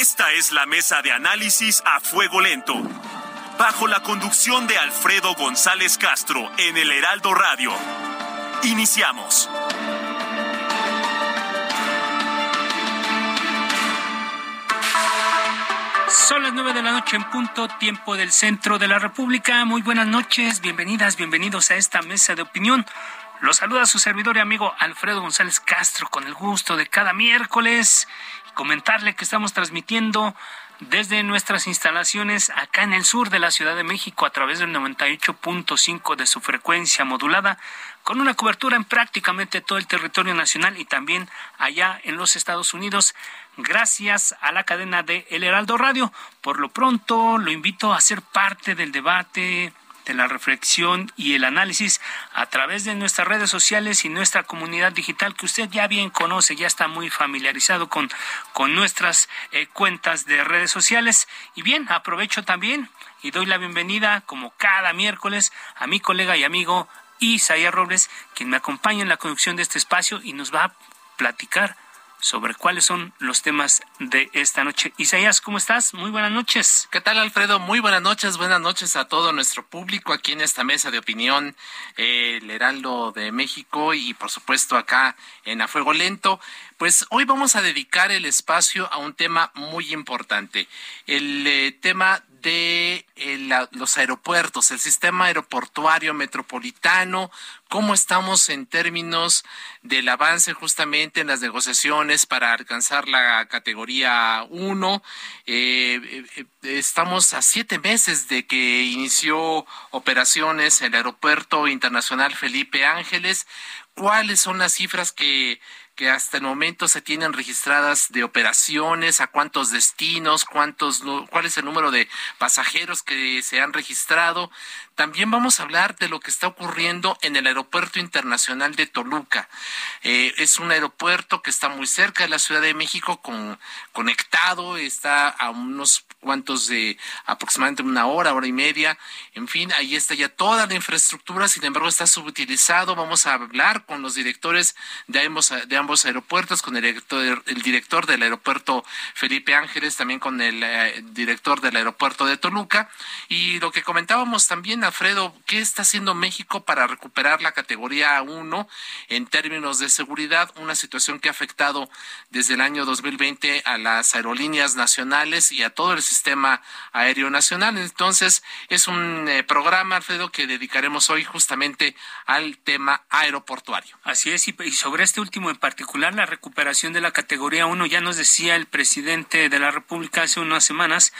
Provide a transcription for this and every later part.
Esta es la mesa de análisis a fuego lento. Bajo la conducción de Alfredo González Castro en el Heraldo Radio. Iniciamos. Son las nueve de la noche en punto, tiempo del centro de la República. Muy buenas noches, bienvenidas, bienvenidos a esta mesa de opinión. Los saluda su servidor y amigo Alfredo González Castro con el gusto de cada miércoles. Comentarle que estamos transmitiendo desde nuestras instalaciones acá en el sur de la Ciudad de México a través del 98.5 de su frecuencia modulada, con una cobertura en prácticamente todo el territorio nacional y también allá en los Estados Unidos, gracias a la cadena de El Heraldo Radio. Por lo pronto, lo invito a ser parte del debate de la reflexión y el análisis a través de nuestras redes sociales y nuestra comunidad digital que usted ya bien conoce, ya está muy familiarizado con, con nuestras eh, cuentas de redes sociales. Y bien, aprovecho también y doy la bienvenida, como cada miércoles, a mi colega y amigo Isaías Robles, quien me acompaña en la conducción de este espacio y nos va a platicar sobre cuáles son los temas de esta noche. Isaías, ¿cómo estás? Muy buenas noches. ¿Qué tal, Alfredo? Muy buenas noches, buenas noches a todo nuestro público aquí en esta mesa de opinión, eh, el Heraldo de México y por supuesto acá en A Fuego Lento. Pues hoy vamos a dedicar el espacio a un tema muy importante, el eh, tema de eh, los aeropuertos, el sistema aeroportuario metropolitano, cómo estamos en términos del avance justamente en las negociaciones para alcanzar la categoría 1. Eh, estamos a siete meses de que inició operaciones el Aeropuerto Internacional Felipe Ángeles. ¿Cuáles son las cifras que que hasta el momento se tienen registradas de operaciones, a cuántos destinos, cuántos, cuál es el número de pasajeros que se han registrado. También vamos a hablar de lo que está ocurriendo en el Aeropuerto Internacional de Toluca. Eh, es un aeropuerto que está muy cerca de la Ciudad de México, con, conectado, está a unos cuantos de aproximadamente una hora, hora y media. En fin, ahí está ya toda la infraestructura, sin embargo está subutilizado. Vamos a hablar con los directores de ambos, de ambos aeropuertos, con el director, el director del aeropuerto Felipe Ángeles, también con el eh, director del aeropuerto de Toluca. Y lo que comentábamos también, Alfredo, ¿qué está haciendo México para recuperar la categoría 1 en términos de seguridad? Una situación que ha afectado desde el año 2020 a las aerolíneas nacionales y a todo el sistema aéreo nacional. Entonces, es un eh, programa, Alfredo, que dedicaremos hoy justamente al tema aeroportuario. Así es, y, y sobre este último en particular, la recuperación de la categoría 1, ya nos decía el presidente de la República hace unas semanas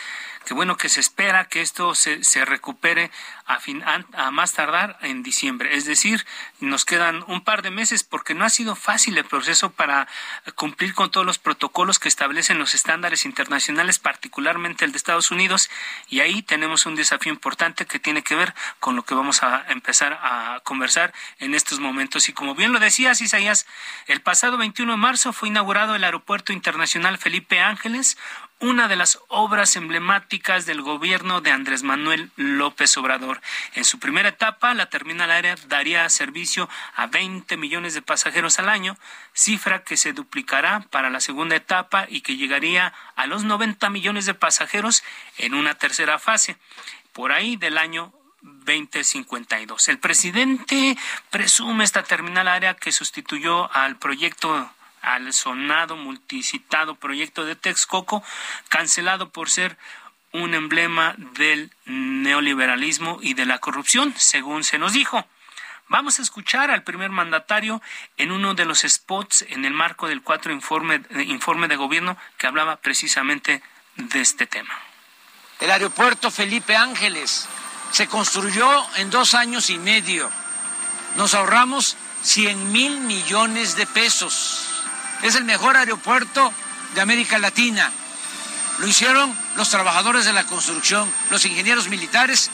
que bueno que se espera que esto se, recupere a, fin, a, más tardar en diciembre. Es decir, nos quedan un par de meses porque no ha sido fácil el proceso para cumplir con todos los protocolos que establecen los estándares internacionales, particularmente el de Estados Unidos, y ahí tenemos un desafío importante que tiene que ver con lo que vamos a empezar a conversar en estos momentos. Y como bien lo decías, Isaías, el pasado 21 de marzo fue inaugurado el Aeropuerto Internacional Felipe Ángeles, una de las obras emblemáticas del gobierno de Andrés Manuel López Obrador. En su primera etapa, la terminal aérea daría servicio a 20 millones de pasajeros al año, cifra que se duplicará para la segunda etapa y que llegaría a los 90 millones de pasajeros en una tercera fase, por ahí del año 2052. El presidente presume esta terminal aérea que sustituyó al proyecto al sonado multicitado proyecto de Texcoco, cancelado por ser un emblema del neoliberalismo y de la corrupción, según se nos dijo. Vamos a escuchar al primer mandatario en uno de los spots en el marco del cuatro informe, informe de gobierno que hablaba precisamente de este tema. El aeropuerto Felipe Ángeles se construyó en dos años y medio. Nos ahorramos 100 mil millones de pesos. Es el mejor aeropuerto de América Latina. Lo hicieron los trabajadores de la construcción, los ingenieros militares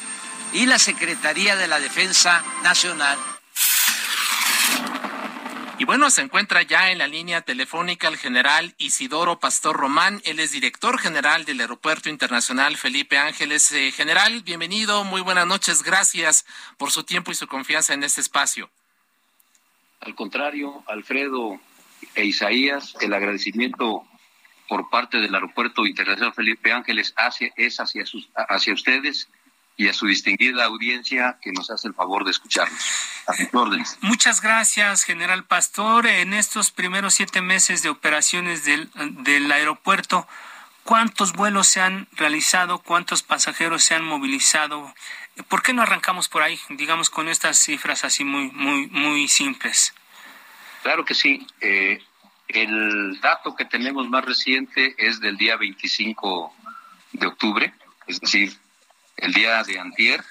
y la Secretaría de la Defensa Nacional. Y bueno, se encuentra ya en la línea telefónica el general Isidoro Pastor Román. Él es director general del Aeropuerto Internacional Felipe Ángeles. Eh, general, bienvenido, muy buenas noches. Gracias por su tiempo y su confianza en este espacio. Al contrario, Alfredo e Isaías, el agradecimiento por parte del Aeropuerto Internacional Felipe Ángeles hacia, es hacia, sus, hacia ustedes y a su distinguida audiencia que nos hace el favor de escucharnos. Órdenes. Muchas gracias, general Pastor. En estos primeros siete meses de operaciones del, del aeropuerto, ¿cuántos vuelos se han realizado? ¿Cuántos pasajeros se han movilizado? ¿Por qué no arrancamos por ahí, digamos, con estas cifras así muy, muy, muy simples? Claro que sí. Eh, el dato que tenemos más reciente es del día 25 de octubre, es decir, el día de antier,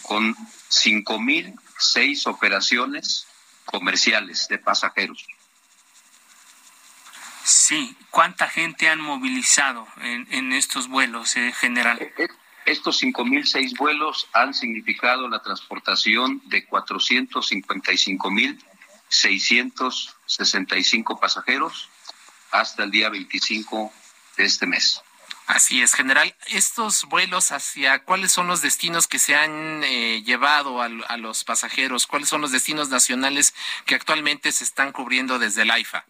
con 5.006 operaciones comerciales de pasajeros. Sí, ¿cuánta gente han movilizado en, en estos vuelos, en eh, general? Eh, estos 5.006 vuelos han significado la transportación de 455.665 pasajeros hasta el día 25 de este mes. Así es, general. Estos vuelos hacia cuáles son los destinos que se han eh, llevado a, a, los pasajeros, cuáles son los destinos nacionales que actualmente se están cubriendo desde el AIFA.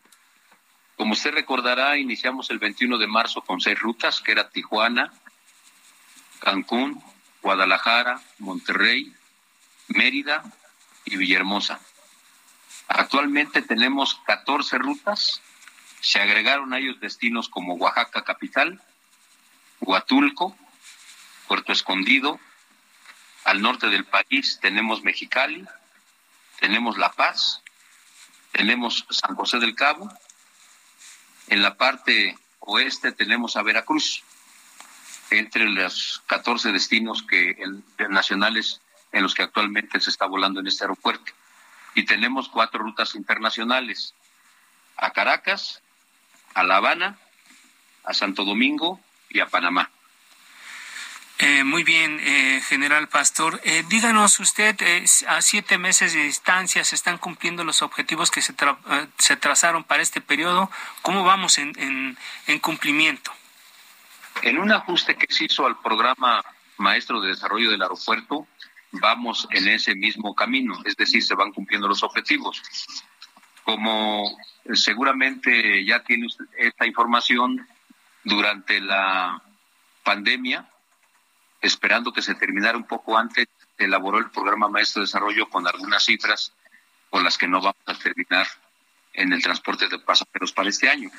Como usted recordará, iniciamos el 21 de marzo con seis rutas, que era Tijuana, Cancún, Guadalajara, Monterrey, Mérida y Villahermosa. Actualmente tenemos 14 rutas, se agregaron a ellos destinos como Oaxaca capital, Huatulco, Puerto Escondido, al norte del país tenemos Mexicali, tenemos La Paz, tenemos San José del Cabo, en la parte oeste tenemos a Veracruz, entre los 14 destinos que nacionales en los que actualmente se está volando en este aeropuerto. Y tenemos cuatro rutas internacionales, a Caracas, a La Habana, a Santo Domingo, y a Panamá. Eh, muy bien, eh, general Pastor. Eh, díganos usted, eh, a siete meses de distancia se están cumpliendo los objetivos que se, tra se trazaron para este periodo. ¿Cómo vamos en, en, en, cumplimiento? En un ajuste que se hizo al programa Maestro de Desarrollo del Aeropuerto, vamos en ese mismo camino, es decir, se van cumpliendo los objetivos. Como seguramente ya tiene usted esta información, durante la pandemia, esperando que se terminara un poco antes, elaboró el programa Maestro de Desarrollo con algunas cifras con las que no vamos a terminar en el transporte de pasajeros para este año.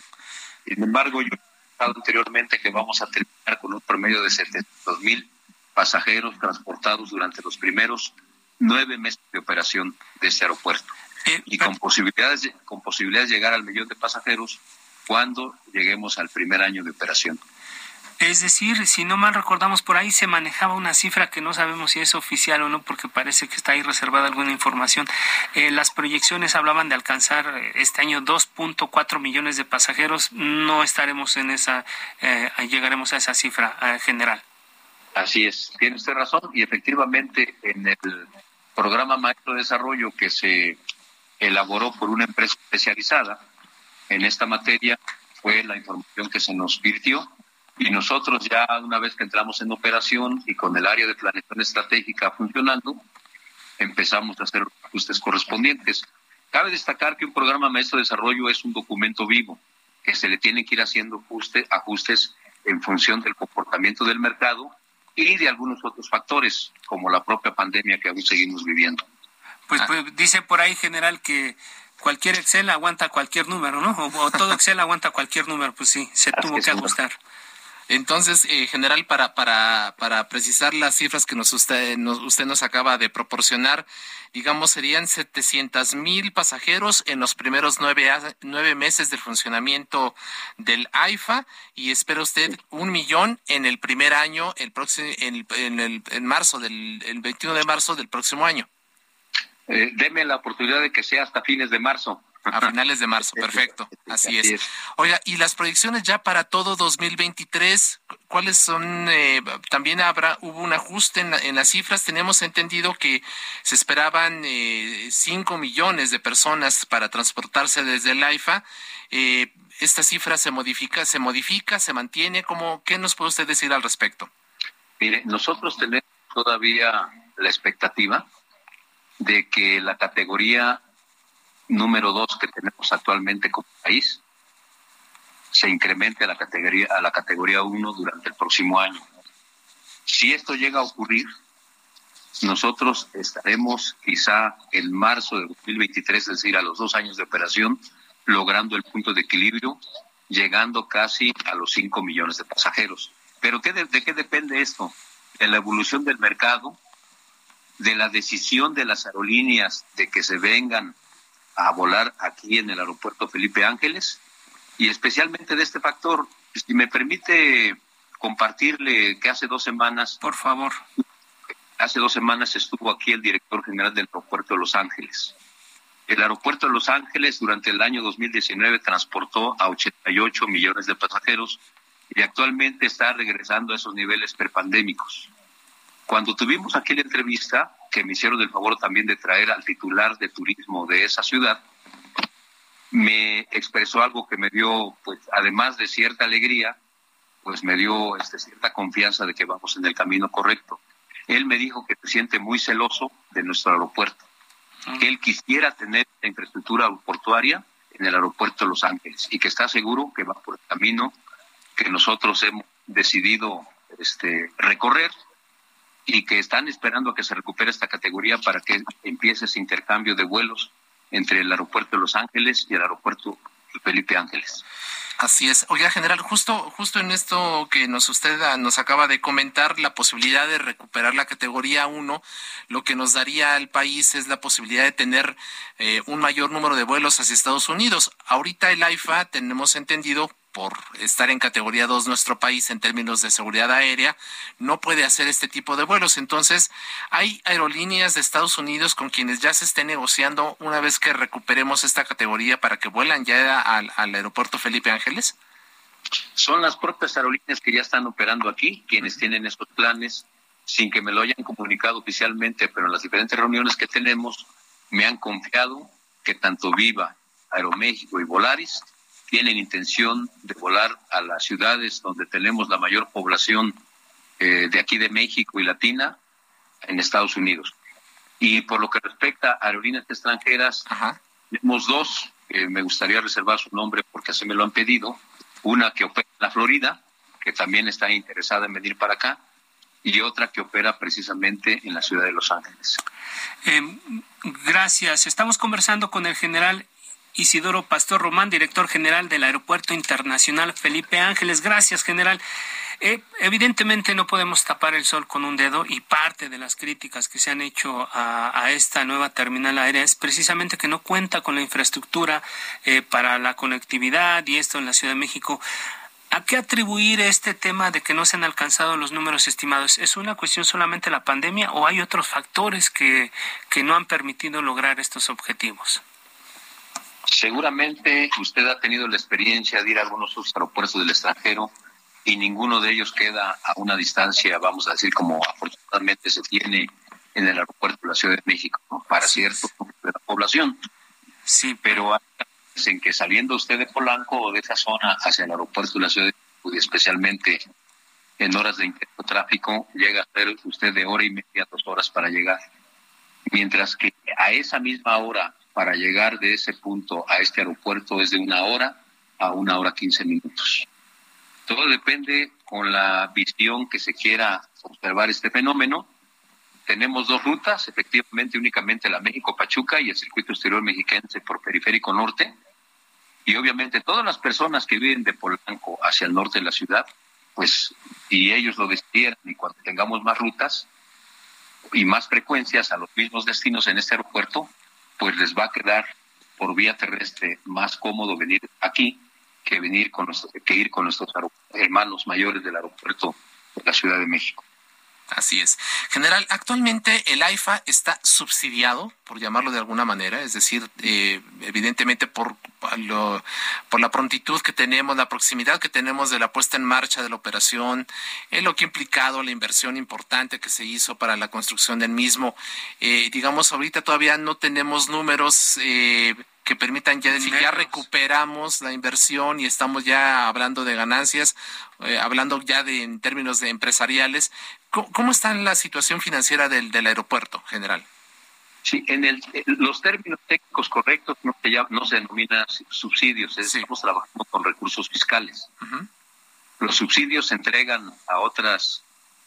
Sin embargo, yo he comentado anteriormente que vamos a terminar con un promedio de 700 mil pasajeros transportados durante los primeros nueve meses de operación de este aeropuerto. Eh, y con posibilidades, con posibilidades de llegar al millón de pasajeros cuando lleguemos al primer año de operación. Es decir, si no mal recordamos, por ahí se manejaba una cifra que no sabemos si es oficial o no, porque parece que está ahí reservada alguna información. Eh, las proyecciones hablaban de alcanzar eh, este año 2.4 millones de pasajeros. No estaremos en esa, eh, llegaremos a esa cifra eh, general. Así es, tiene usted razón. Y efectivamente, en el programa Maestro de Desarrollo que se elaboró por una empresa especializada, en esta materia fue la información que se nos virtió y nosotros ya una vez que entramos en operación y con el área de planeación estratégica funcionando, empezamos a hacer los ajustes correspondientes. Cabe destacar que un programa maestro de desarrollo es un documento vivo, que se le tienen que ir haciendo ajuste, ajustes en función del comportamiento del mercado y de algunos otros factores, como la propia pandemia que aún seguimos viviendo. Pues, pues dice por ahí, general, que cualquier Excel aguanta cualquier número, ¿no? O, o todo Excel aguanta cualquier número, pues sí, se tuvo que ajustar. Entonces, eh, general, para, para, para precisar las cifras que nos usted, nos, usted nos acaba de proporcionar, digamos, serían 700 mil pasajeros en los primeros nueve, nueve meses del funcionamiento del AIFA y espera usted un millón en el primer año, el próximo, en, en, el, en marzo, del el 21 de marzo del próximo año. Eh, deme la oportunidad de que sea hasta fines de marzo. A finales de marzo, perfecto. Así, es. Oiga, y las proyecciones ya para todo 2023, ¿cuáles son? Eh, también habrá, hubo un ajuste en, las cifras. Tenemos entendido que se esperaban eh, 5 millones de personas para transportarse desde el AIFA. Eh, ¿Esta cifra se modifica, se modifica, se mantiene? ¿Cómo, ¿Qué nos puede usted decir al respecto? Mire, nosotros tenemos todavía la expectativa de que la categoría número dos que tenemos actualmente como país se incremente a la categoría a la categoría uno durante el próximo año. Si esto llega a ocurrir, nosotros estaremos quizá en marzo de 2023, es decir, a los dos años de operación, logrando el punto de equilibrio, llegando casi a los 5 millones de pasajeros. Pero ¿qué de, ¿de qué depende esto? De la evolución del mercado, de la decisión de las aerolíneas de que se vengan a volar aquí en el aeropuerto Felipe Ángeles y especialmente de este factor. Si me permite compartirle que hace dos semanas. Por favor. Hace dos semanas estuvo aquí el director general del aeropuerto de Los Ángeles. El aeropuerto de Los Ángeles durante el año 2019 transportó a 88 millones de pasajeros y actualmente está regresando a esos niveles prepandémicos. Cuando tuvimos aquí la entrevista, que me hicieron el favor también de traer al titular de turismo de esa ciudad, me expresó algo que me dio, pues, además de cierta alegría, pues me dio este, cierta confianza de que vamos en el camino correcto. Él me dijo que se siente muy celoso de nuestro aeropuerto, ah. que él quisiera tener la infraestructura portuaria en el aeropuerto de Los Ángeles y que está seguro que va por el camino que nosotros hemos decidido este, recorrer y que están esperando a que se recupere esta categoría para que empiece ese intercambio de vuelos entre el aeropuerto de Los Ángeles y el aeropuerto Felipe Ángeles. Así es. Oiga, general, justo, justo en esto que nos usted ah, nos acaba de comentar, la posibilidad de recuperar la categoría 1, lo que nos daría al país es la posibilidad de tener eh, un mayor número de vuelos hacia Estados Unidos. Ahorita el AIFA, tenemos entendido, por estar en categoría 2 nuestro país en términos de seguridad aérea, no puede hacer este tipo de vuelos. Entonces, hay aerolíneas de Estados Unidos con quienes ya se esté negociando una vez que recuperemos esta categoría para que vuelan ya al, aeropuerto Felipe Ángeles. Son las propias aerolíneas que ya están operando aquí, quienes tienen estos planes, sin que me lo hayan comunicado oficialmente, pero en las diferentes reuniones que tenemos me han confiado que tanto Viva, Aeroméxico y Volaris tienen intención de volar a las ciudades donde tenemos la mayor población eh, de aquí de México y Latina en Estados Unidos. Y por lo que respecta a aerolíneas extranjeras, tenemos dos, me gustaría reservar su nombre porque así me lo han pedido. Una que opera en la Florida, que también está interesada en venir para acá, y otra que opera precisamente en la ciudad de Los Ángeles. Eh, gracias. Estamos conversando con el general Isidoro Pastor Román, director general del Aeropuerto Internacional Felipe Ángeles. Gracias, general. Eh, evidentemente no podemos tapar el sol con un dedo y parte de las críticas que se han hecho a, esta nueva terminal aérea es precisamente que no cuenta con la infraestructura eh, para la conectividad y esto en la Ciudad de México. ¿A qué atribuir este tema de que no se han alcanzado los números estimados? ¿Es una cuestión solamente la pandemia o hay otros factores que, que no han permitido lograr estos objetivos? Seguramente usted ha tenido la experiencia de ir a algunos otros aeropuertos del extranjero y ninguno de ellos queda a una distancia, vamos a decir, como afortunadamente se tiene en el aeropuerto de la Ciudad de México, para cierto de la población. Sí, pero hay en que saliendo usted de Polanco o de esa zona hacia el aeropuerto de la Ciudad de México, y especialmente en horas de intenso tráfico, llega a ser usted de hora y media, dos horas para llegar. Mientras que a esa misma hora para llegar de ese punto a este aeropuerto es de una hora a una hora quince minutos. Todo depende con la visión que se quiera observar este fenómeno. Tenemos dos rutas, efectivamente únicamente la México-Pachuca y el circuito exterior mexiquense por periférico norte. Y obviamente todas las personas que viven de Polanco hacia el norte de la ciudad, pues si ellos lo decidieran y cuando tengamos más rutas y más frecuencias a los mismos destinos en este aeropuerto, pues les va a quedar por vía terrestre más cómodo venir aquí que venir con que ir con nuestros hermanos mayores del aeropuerto de la Ciudad de México. Así es. General, actualmente el AIFA está subsidiado, por llamarlo de alguna manera, es decir, eh, evidentemente por, por la prontitud que tenemos, la proximidad que tenemos de la puesta en marcha de la operación, en lo que ha implicado la inversión importante que se hizo para la construcción del mismo. Eh, digamos, ahorita todavía no tenemos números. Eh, que permitan ya decir, ya recuperamos la inversión y estamos ya hablando de ganancias, eh, hablando ya de en términos de empresariales. ¿Cómo, está la situación financiera del, del aeropuerto, general? Sí, en el, los términos técnicos correctos no se, no se denomina subsidios, estamos trabajando con recursos fiscales. Los subsidios se entregan a otras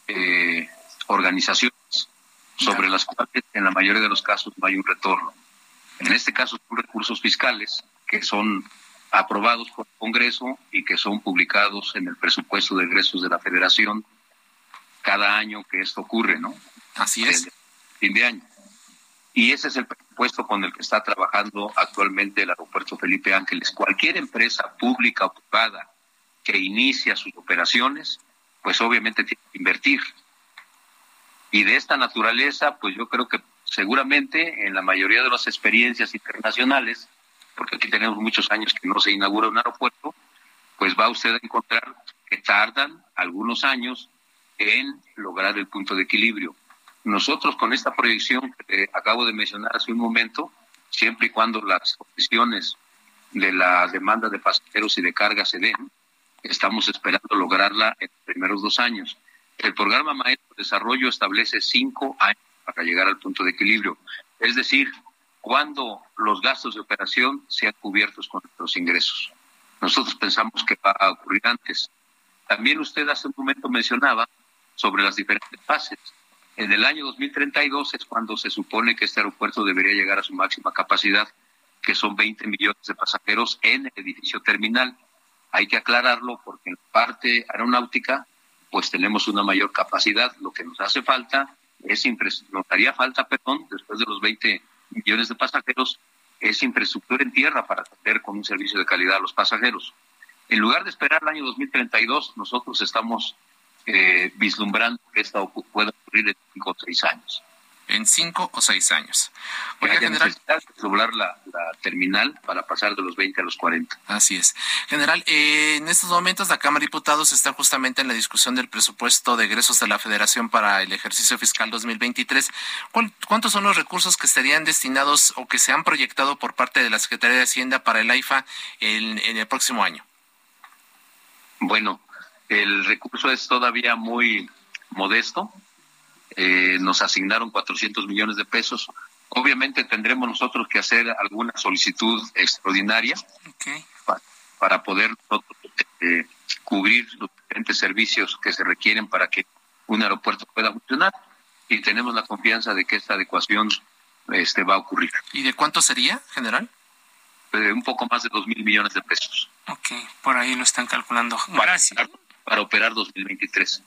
eh, organizaciones sobre las cuales en la mayoría de los casos no hay un retorno. En este caso son recursos fiscales que son aprobados por el Congreso y que son publicados en el presupuesto de egresos de la Federación cada año que esto ocurre, ¿no? Así es. fin de año. Y ese es el presupuesto con el que está trabajando actualmente el aeropuerto Felipe Ángeles. Cualquier empresa pública o privada que inicia sus operaciones, pues obviamente tiene que invertir. Y de esta naturaleza, pues yo creo que seguramente en la mayoría de las experiencias internacionales, porque aquí tenemos muchos años que no se inaugura un aeropuerto, pues va usted a encontrar que tardan algunos años en lograr el punto de equilibrio. Nosotros con esta proyección que acabo de mencionar hace un momento, siempre y cuando las condiciones de la demanda de pasajeros y de carga se den, estamos esperando lograrla en los primeros dos años. El programa Maestro de Desarrollo establece cinco años para llegar al punto de equilibrio. Es decir, cuando los gastos de operación sean cubiertos con los ingresos. Nosotros pensamos que va a ocurrir antes. También usted hace un momento mencionaba sobre las diferentes fases. En el año 2032 es cuando se supone que este aeropuerto debería llegar a su máxima capacidad, que son 20 millones de pasajeros en el edificio terminal. Hay que aclararlo porque en la parte aeronáutica pues tenemos una mayor capacidad. Lo que nos hace falta es nos haría falta, perdón, después de los 20 millones de pasajeros, es infraestructura en tierra para atender con un servicio de calidad a los pasajeros. En lugar de esperar el año 2032, nosotros estamos eh, vislumbrando que esto pueda ocurrir en cinco o seis años en cinco o seis años. Oiga, general. doblar la, terminal para pasar de los 20 a los 40. Así es. General, eh, en estos momentos la Cámara de Diputados está justamente en la discusión del presupuesto de egresos de la Federación para el ejercicio fiscal 2023. ¿Cuántos son los recursos que estarían destinados o que se han proyectado por parte de la Secretaría de Hacienda para el AIFA en el próximo año? Bueno, el recurso es todavía muy modesto eh, nos asignaron 400 millones de pesos. Obviamente tendremos nosotros que hacer alguna solicitud extraordinaria para, poder eh, cubrir los diferentes servicios que se requieren para que un aeropuerto pueda funcionar y tenemos la confianza de que esta adecuación este, va a ocurrir. ¿Y de cuánto sería, general? Eh, un poco más de dos mil millones de pesos. Ok, por ahí lo están calculando. Gracias. Para, para operar 2023.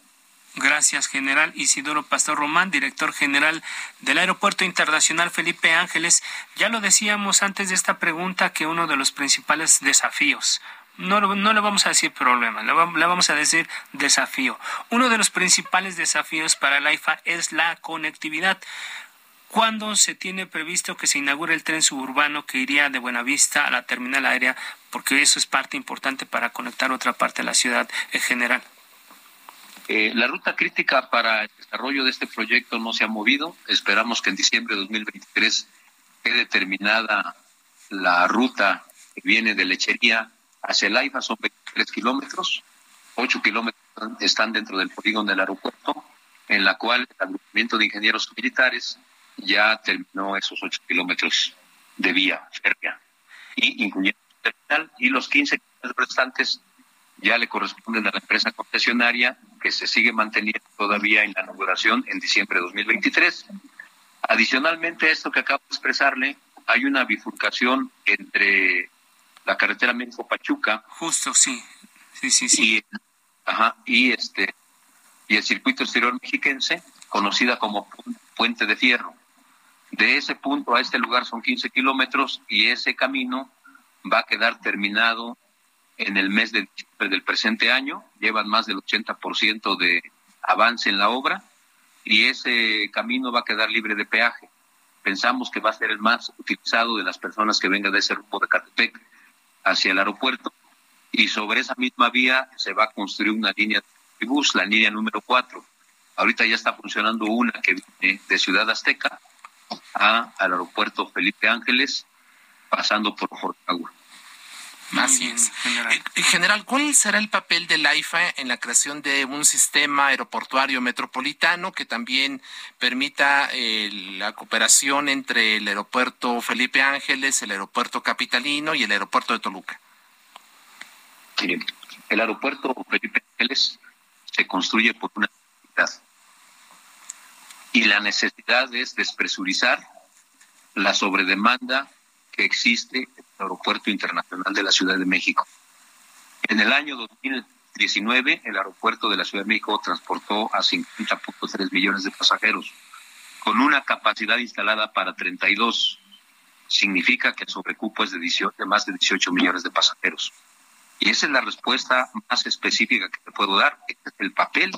Gracias, general Isidoro Pastor Román, director general del Aeropuerto Internacional Felipe Ángeles. Ya lo decíamos antes de esta pregunta que uno de los principales desafíos no, no le vamos a decir problema, le, vamos a decir desafío. Uno de los principales desafíos para la IFA es la conectividad. ¿Cuándo se tiene previsto que se inaugure el tren suburbano que iría de Buenavista a la terminal aérea? Porque eso es parte importante para conectar otra parte de la ciudad en general. Eh, la ruta crítica para el desarrollo de este proyecto no se ha movido. Esperamos que en diciembre de 2023 quede terminada la ruta que viene de Lechería hacia el AIFA, son 23 kilómetros. 8 kilómetros están dentro del polígono del aeropuerto, en la cual el agrupamiento de ingenieros militares ya terminó esos 8 kilómetros de vía férrea, y incluyendo terminal, y los 15 kilómetros restantes ya le corresponden a la empresa concesionaria que se sigue manteniendo todavía en la inauguración en diciembre de 2023. Adicionalmente a esto que acabo de expresarle, hay una bifurcación entre la carretera México-Pachuca. Justo, sí. Sí, sí, sí. Y, ajá, y, este, y el circuito exterior mexiquense, conocida como Puente de Fierro. De ese punto a este lugar son 15 kilómetros y ese camino va a quedar terminado en el mes de diciembre del presente año, llevan más del 80% de avance en la obra y ese camino va a quedar libre de peaje. Pensamos que va a ser el más utilizado de las personas que vengan de ese rumbo de Catepec hacia el aeropuerto y sobre esa misma vía se va a construir una línea de bus, la línea número 4. Ahorita ya está funcionando una que viene de Ciudad Azteca a, al aeropuerto Felipe Ángeles, pasando por Agua. Así es. General. Eh, general, ¿cuál será el papel del AIFA en la creación de un sistema aeroportuario metropolitano que también permita eh, la cooperación entre el aeropuerto Felipe Ángeles, el aeropuerto capitalino y el aeropuerto de Toluca? el aeropuerto Felipe Ángeles se construye por una necesidad y la necesidad es despresurizar la sobredemanda que existe en el Aeropuerto Internacional de la Ciudad de México. En el año 2019, el aeropuerto de la Ciudad de México transportó a 50.3 millones de pasajeros, con una capacidad instalada para 32. Significa que el sobrecupo es de, 18, de más de 18 millones de pasajeros. Y esa es la respuesta más específica que te puedo dar. Este es el papel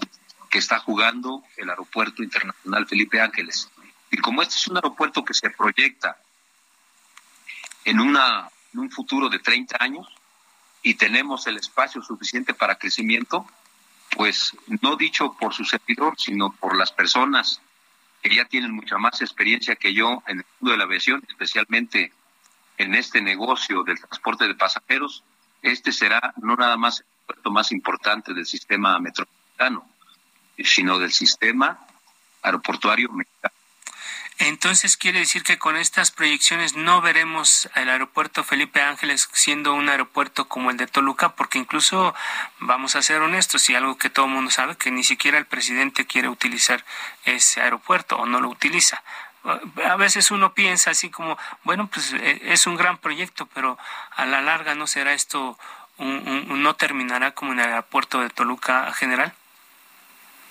que está jugando el Aeropuerto Internacional Felipe Ángeles. Y como este es un aeropuerto que se proyecta en, una, un futuro de 30 años y tenemos el espacio suficiente para crecimiento, pues no dicho por su servidor, sino por las personas que ya tienen mucha más experiencia que yo en el mundo de la aviación, especialmente en este negocio del transporte de pasajeros, este será no nada más el puerto más importante del sistema metropolitano, sino del sistema aeroportuario mexicano. Entonces quiere decir que con estas proyecciones no veremos el aeropuerto Felipe Ángeles siendo un aeropuerto como el de Toluca, porque incluso vamos a ser honestos y algo que todo el mundo sabe, que ni siquiera el presidente quiere utilizar ese aeropuerto o no lo utiliza. A veces uno piensa así como, bueno, pues e, es un gran proyecto, pero a la larga no será esto, no terminará como en el aeropuerto de Toluca general.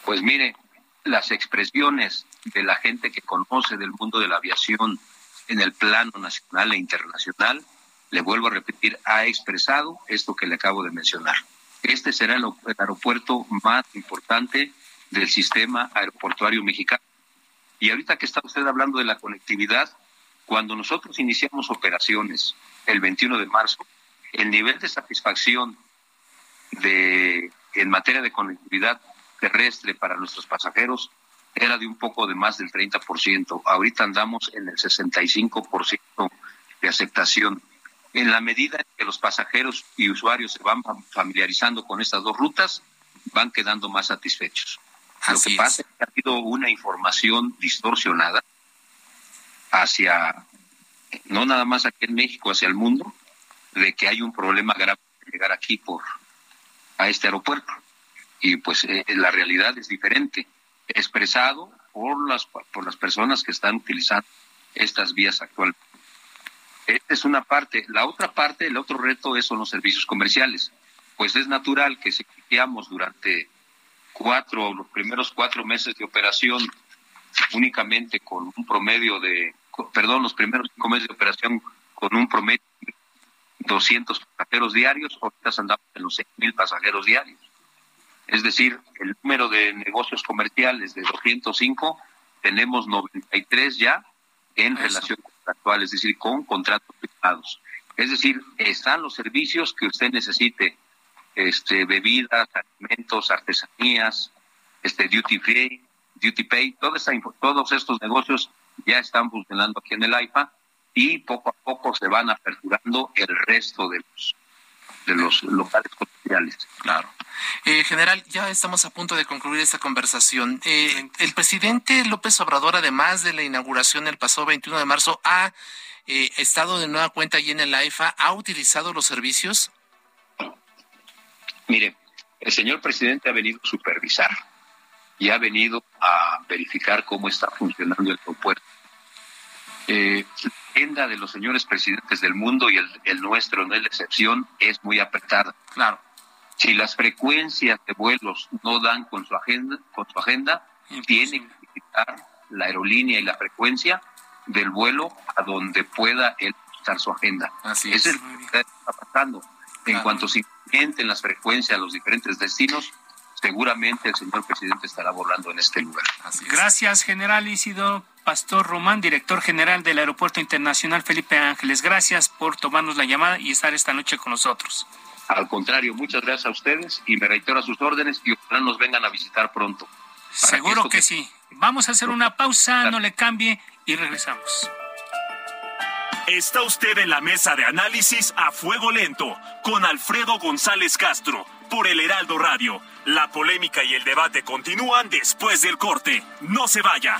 Pues mire, las expresiones de la gente que conoce del mundo de la aviación en el plano nacional e internacional, le vuelvo a repetir, ha expresado esto que le acabo de mencionar. Este será el, aeropuerto más importante del sistema aeroportuario mexicano. Y ahorita que está usted hablando de la conectividad, cuando nosotros iniciamos operaciones el 21 de marzo, el nivel de satisfacción de en materia de conectividad terrestre para nuestros pasajeros era de un poco de más del 30%. Ahorita andamos en el 65% de aceptación. En la medida en que los pasajeros y usuarios se van familiarizando con estas dos rutas, van quedando más satisfechos. Lo que pasa es que ha habido una información distorsionada hacia, no nada más aquí en México, hacia el mundo, de que hay un problema grave de llegar aquí por a este aeropuerto. Y pues eh, la realidad es diferente expresado por las, por las personas que están utilizando estas vías actualmente. Esta es una parte. La otra parte, el otro reto es son los servicios comerciales. Pues es natural que si iniciamos durante cuatro, los primeros cuatro meses de operación únicamente con un promedio de, perdón, los primeros cinco meses de operación con un promedio de 200 pasajeros diarios, ahorita andamos en los mil pasajeros diarios. Es decir, el número de negocios comerciales de 205 tenemos 93 ya en relación contractual, es decir, con contratos firmados. Es decir, están los servicios que usted necesite, este, bebidas, alimentos, artesanías, este, duty free, duty pay, toda esta, todos estos negocios ya están funcionando aquí en el AIFA y poco a poco se van aperturando el resto de los de los locales comerciales. Claro. Eh, general, ya estamos a punto de concluir esta conversación. Eh, el presidente López Obrador, además de la inauguración el pasado 21 de marzo, ha eh, estado de nueva cuenta allí en el AIFA, ¿ha utilizado los servicios? Mire, el señor presidente ha venido a supervisar y ha venido a verificar cómo está funcionando el aeropuerto. Eh, agenda de los señores presidentes del mundo y el, nuestro no es la excepción, es muy apretada. Claro. Si las frecuencias de vuelos no dan con su agenda, con su agenda, tiene que quitar la aerolínea y la frecuencia del vuelo a donde pueda él quitar su agenda. Así es. lo que está pasando. En cuanto se incrementen las frecuencias a los diferentes destinos, seguramente el señor presidente estará volando en este lugar. Gracias, general Isidro Pastor Román, director general del Aeropuerto Internacional Felipe Ángeles. Gracias por tomarnos la llamada y estar esta noche con nosotros. Al contrario, muchas gracias a ustedes y me reitero a sus órdenes y ojalá nos vengan a visitar pronto. Seguro que, que sí. Vamos a hacer una pausa, no le cambie y regresamos. Está usted en la mesa de análisis a fuego lento con Alfredo González Castro por el Heraldo Radio. La polémica y el debate continúan después del corte. No se vaya.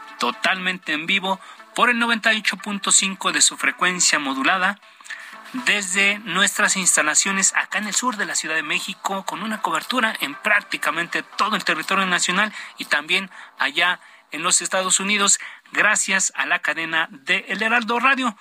totalmente en vivo por el 98.5 de su frecuencia modulada desde nuestras instalaciones acá en el sur de la Ciudad de México con una cobertura en prácticamente todo el territorio nacional y también allá en los Estados Unidos gracias a la cadena de El Heraldo Radio.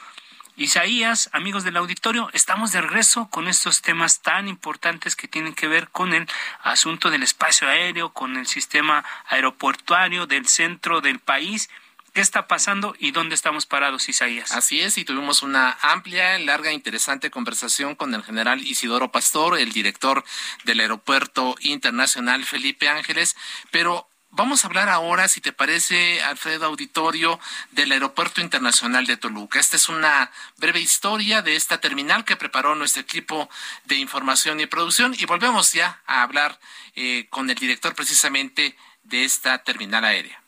Isaías, amigos del auditorio, estamos de regreso con estos temas tan importantes que tienen que ver con el asunto del espacio aéreo, con el sistema aeroportuario del centro del país ¿Qué está pasando y dónde estamos parados, Isaías? Así es, y tuvimos una amplia, larga, interesante conversación con el general Isidoro Pastor, el director del Aeropuerto Internacional Felipe Ángeles, pero Vamos a hablar ahora, si te parece, Alfredo Auditorio, del Aeropuerto Internacional de Toluca. Esta es una breve historia de esta terminal que preparó nuestro equipo de información y producción y volvemos ya a hablar eh, con el director precisamente de esta terminal aérea.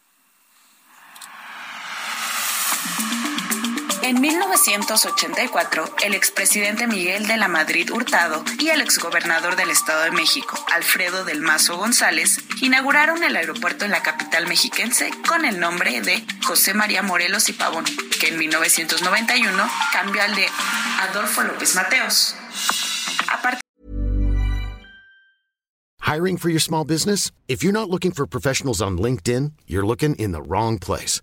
En 1984, el expresidente Miguel de la Madrid Hurtado y el exgobernador del Estado de México, Alfredo del Mazo González, inauguraron el aeropuerto en la capital mexiquense con el nombre de José María Morelos y Pavón, que en 1991 cambió al de Adolfo López Mateos. Hiring for your small business? If you're not looking for professionals on LinkedIn, you're looking in the wrong place.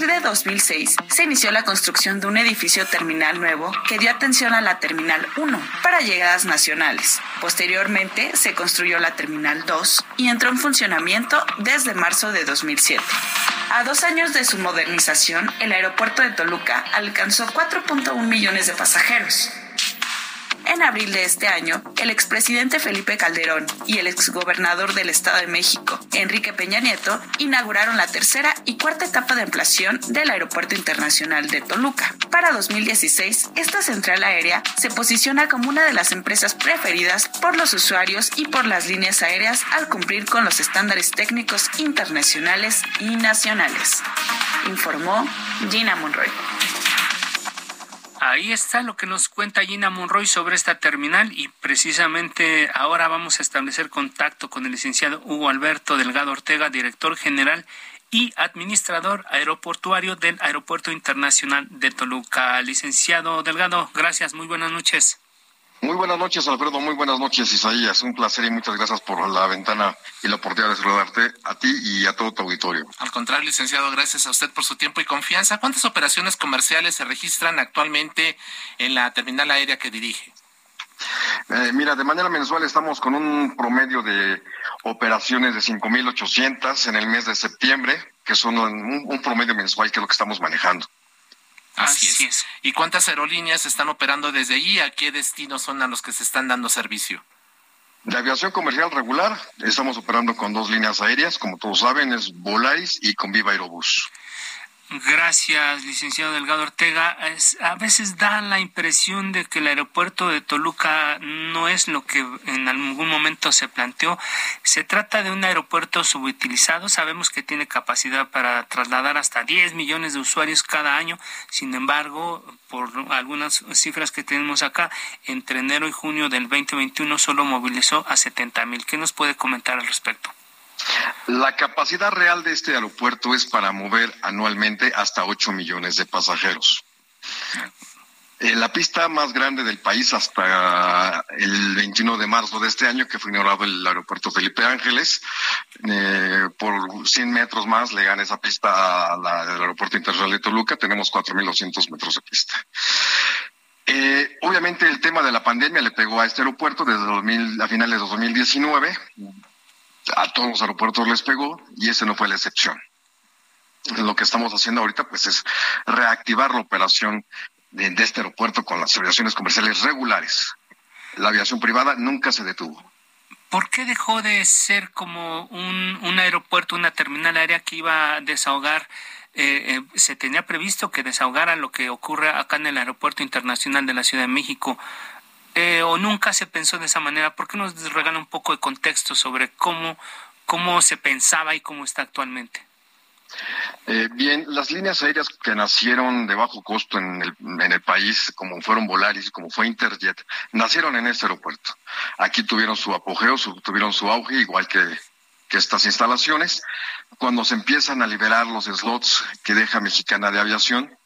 De 2006 se inició la construcción de un edificio terminal nuevo que dio atención a la Terminal 1 para llegadas nacionales. Posteriormente se construyó la Terminal 2 y entró en funcionamiento desde marzo de 2007. A dos años de su modernización, el aeropuerto de Toluca alcanzó 4.1 millones de pasajeros. En abril de este año, el expresidente Felipe Calderón y el exgobernador del Estado de México, Enrique Peña Nieto, inauguraron la tercera y cuarta etapa de ampliación del Aeropuerto Internacional de Toluca. Para 2016, esta central aérea se posiciona como una de las empresas preferidas por los usuarios y por las líneas aéreas al cumplir con los estándares técnicos internacionales y nacionales, informó Gina Monroy. Ahí está lo que nos cuenta Gina Monroy sobre esta terminal y precisamente ahora vamos a establecer contacto con el licenciado Hugo Alberto Delgado Ortega, director general y administrador aeroportuario del Aeropuerto Internacional de Toluca. Licenciado Delgado, gracias, muy buenas noches. Muy buenas noches, Alfredo. Muy buenas noches, Isaías. Un placer y muchas gracias por la ventana y la oportunidad de saludarte a ti y a todo tu auditorio. Al contrario, licenciado, gracias a usted por su tiempo y confianza. ¿Cuántas operaciones comerciales se registran actualmente en la terminal aérea que dirige? Eh, mira, de manera mensual estamos con un promedio de operaciones de 5.800 en el mes de septiembre, que son un, un promedio mensual que es lo que estamos manejando. Así, es. ¿Y cuántas aerolíneas están operando desde allí? ¿A qué destinos son a los que se están dando servicio? De aviación comercial regular, estamos operando con dos líneas aéreas, como todos saben, es Volaris y con Viva Aerobús. Gracias, licenciado Delgado Ortega. a veces da la impresión de que el aeropuerto de Toluca no es lo que en algún momento se planteó. Se trata de un aeropuerto subutilizado. Sabemos que tiene capacidad para trasladar hasta 10 millones de usuarios cada año. Sin embargo, por algunas cifras que tenemos acá, entre enero y junio del 2021 solo movilizó a 70 mil. ¿Qué nos puede comentar al respecto? La capacidad real de este aeropuerto es para mover anualmente hasta 8 millones de pasajeros. Eh, la pista más grande del país hasta el 21 de marzo de este año, que fue inaugurado el aeropuerto Felipe Ángeles, eh, por 100 metros más le gana esa pista al aeropuerto internacional de Toluca, tenemos 4.200 metros de pista. Eh, obviamente el tema de la pandemia le pegó a este aeropuerto desde 2000, a finales de 2019 a todos los aeropuertos les pegó y ese no fue la excepción. Lo que estamos haciendo ahorita pues es reactivar la operación de, este aeropuerto con las aviaciones comerciales regulares. La aviación privada nunca se detuvo. ¿Por qué dejó de ser como un, aeropuerto, una terminal aérea que iba a desahogar? Eh, eh, se tenía previsto que desahogara lo que ocurre acá en el Aeropuerto Internacional de la Ciudad de México eh, o nunca se pensó de esa manera? ¿Por qué nos regala un poco de contexto sobre cómo, cómo se pensaba y cómo está actualmente? Eh, bien, las líneas aéreas que nacieron de bajo costo en el, en el país, como fueron Volaris, como fue Interjet, nacieron en ese aeropuerto. Aquí tuvieron su apogeo, tuvieron su auge, igual que, que estas instalaciones. Cuando se empiezan a liberar los slots que deja Mexicana de Aviación,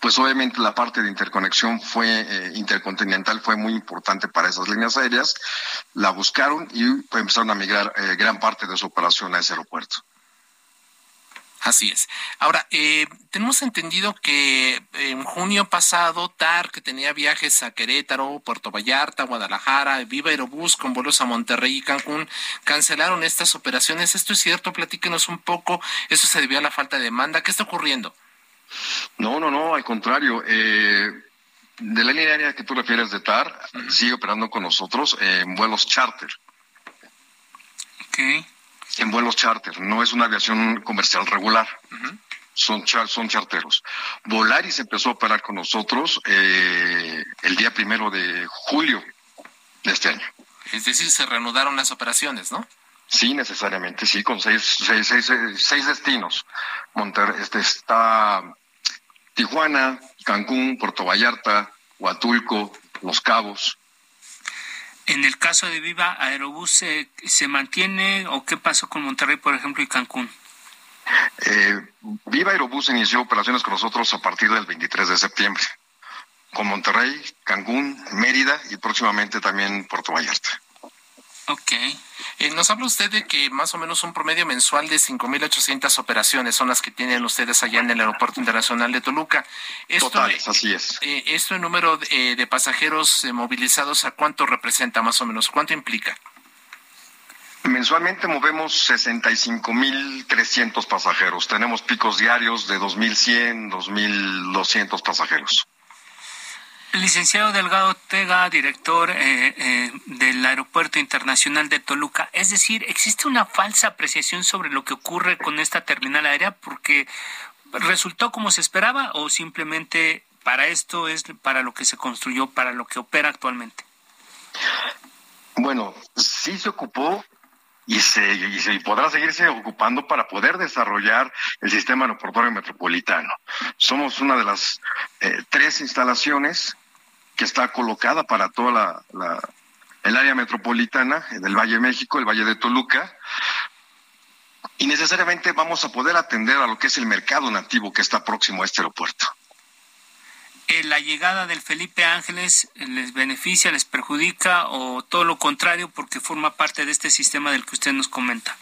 pues obviamente la parte de interconexión fue eh, intercontinental fue muy importante para esas líneas aéreas. La buscaron y empezaron a migrar eh, gran parte de su operación a ese aeropuerto. Así es. Ahora, eh, tenemos entendido que en junio pasado TAR, que tenía viajes a Querétaro, Puerto Vallarta, Guadalajara, Viva Aerobús con vuelos a Monterrey y Cancún, cancelaron estas operaciones. ¿Esto es cierto? Platíquenos un poco. ¿Eso se debió a la falta de demanda? ¿Qué está ocurriendo? No, no, no, al contrario. Eh, de la línea aérea que tú refieres de TAR, sigue operando con nosotros en vuelos charter. Okay. En vuelos charter, no es una aviación comercial regular. Son, son charteros. Volaris empezó a operar con nosotros eh, el día primero de julio de este año. Es decir, se reanudaron las operaciones, ¿no? Sí, necesariamente, sí, con seis, seis, seis, seis destinos. Monter, este está Tijuana, Cancún, Puerto Vallarta, Huatulco, Los Cabos. En el caso de Viva Aerobús, ¿se, mantiene o qué pasó con Monterrey, por ejemplo, y Cancún? Eh, Viva Aerobús inició operaciones con nosotros a partir del 23 de septiembre, con Monterrey, Cancún, Mérida y próximamente también Puerto Vallarta. Ok. Eh, nos habla usted de que más o menos un promedio mensual de 5.800 operaciones son las que tienen ustedes allá en el Aeropuerto Internacional de Toluca. Esto, Totales, así es. Eh, ¿Esto en número de, de pasajeros eh, movilizados a cuánto representa más o menos? ¿Cuánto implica? Mensualmente movemos 65.300 pasajeros. Tenemos picos diarios de 2.100, 2.200 pasajeros. Licenciado Delgado Ortega, director eh, eh, del Aeropuerto Internacional de Toluca, es decir, ¿existe una falsa apreciación sobre lo que ocurre con esta terminal aérea porque resultó como se esperaba o simplemente para esto es para lo que se construyó, para lo que opera actualmente? Bueno, sí se ocupó y se, y se podrá seguirse ocupando para poder desarrollar el sistema aeroportuario metropolitano. Somos una de las eh, tres instalaciones que está colocada para toda la, el área metropolitana del Valle de México, el Valle de Toluca, y necesariamente vamos a poder atender a lo que es el mercado nativo que está próximo a este aeropuerto. Eh, ¿La llegada del Felipe Ángeles les beneficia, les perjudica o todo lo contrario porque forma parte de este sistema del que usted nos comenta?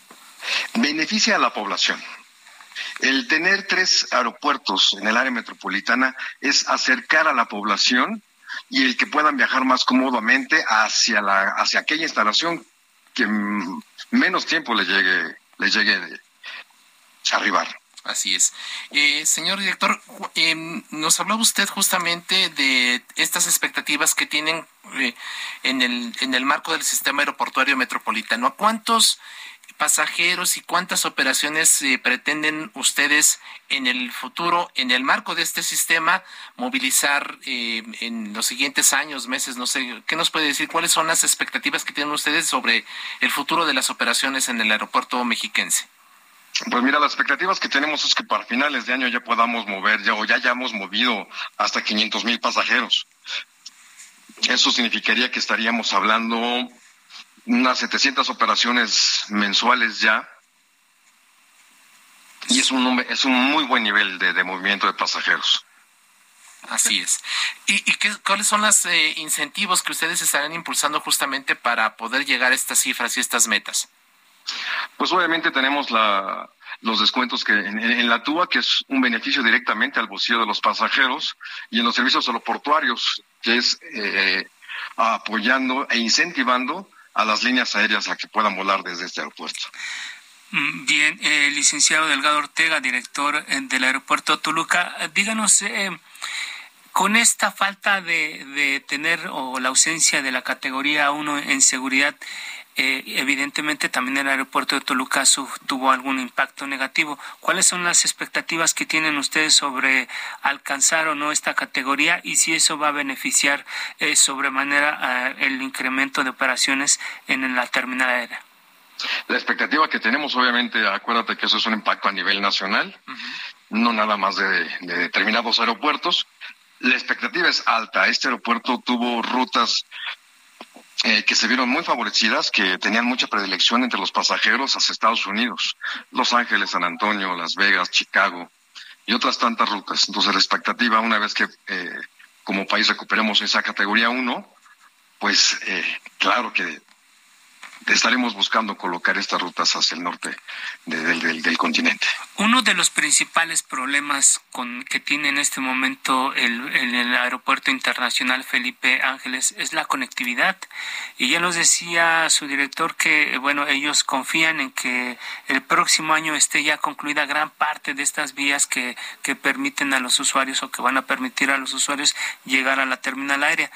Beneficia a la población. El tener tres aeropuertos en el área metropolitana es acercar a la población y el que puedan viajar más cómodamente hacia la hacia aquella instalación que menos tiempo le llegue le llegue a arribar. Así es. Eh, señor director, em, nos hablaba usted justamente de estas expectativas que tienen eh, en, el, en el marco del sistema aeroportuario metropolitano. ¿A cuántos pasajeros y cuántas operaciones eh, pretenden ustedes en el futuro, en el marco de este sistema, movilizar en los siguientes años, meses? No sé, ¿qué nos puede decir? ¿Cuáles son las expectativas que tienen ustedes sobre el futuro de las operaciones en el aeropuerto mexiquense? Pues mira, las expectativas que tenemos es que para finales de año ya podamos mover ya o ya hayamos movido hasta 500 mil pasajeros. Eso significaría que estaríamos hablando unas 700 operaciones mensuales ya. Y es un, es un muy buen nivel de, movimiento de pasajeros. Así es. ¿Y, qué, cuáles son los eh, incentivos que ustedes estarán impulsando justamente para poder llegar a estas cifras y estas metas? Pues obviamente tenemos los descuentos que en, la TUA, que es un beneficio directamente al bolsillo de los pasajeros, y en los servicios aeroportuarios, que es eh, apoyando e incentivando a las líneas aéreas a que puedan volar desde este aeropuerto. Mm, bien, eh, licenciado Delgado Ortega, director eh, del aeropuerto Toluca, díganos, con esta falta de, de tener o la ausencia de la categoría 1 en seguridad, eh, evidentemente también el aeropuerto de Toluca tuvo algún impacto negativo. ¿Cuáles son las expectativas que tienen ustedes sobre alcanzar o no esta categoría y si eso va a beneficiar eh, sobremanera eh, el incremento de operaciones en la terminal aérea? La expectativa que tenemos, obviamente, acuérdate que eso es un impacto a nivel nacional, no nada más de determinados aeropuertos. La expectativa es alta. Este aeropuerto tuvo rutas eh, que se vieron muy favorecidas, que tenían mucha predilección entre los pasajeros hacia Estados Unidos, Los Ángeles, San Antonio, Las Vegas, Chicago y otras tantas rutas. Entonces la expectativa, una vez que eh, como país recuperemos esa categoría 1, pues eh, claro que estaremos buscando colocar estas rutas hacia el norte del, continente. Uno de los principales problemas con, que tiene en este momento el, el, aeropuerto internacional Felipe Ángeles es la conectividad. Y ya nos decía su director que, bueno, ellos confían en que el próximo año esté ya concluida gran parte de estas vías que, que permiten a los usuarios o que van a permitir a los usuarios llegar a la terminal aérea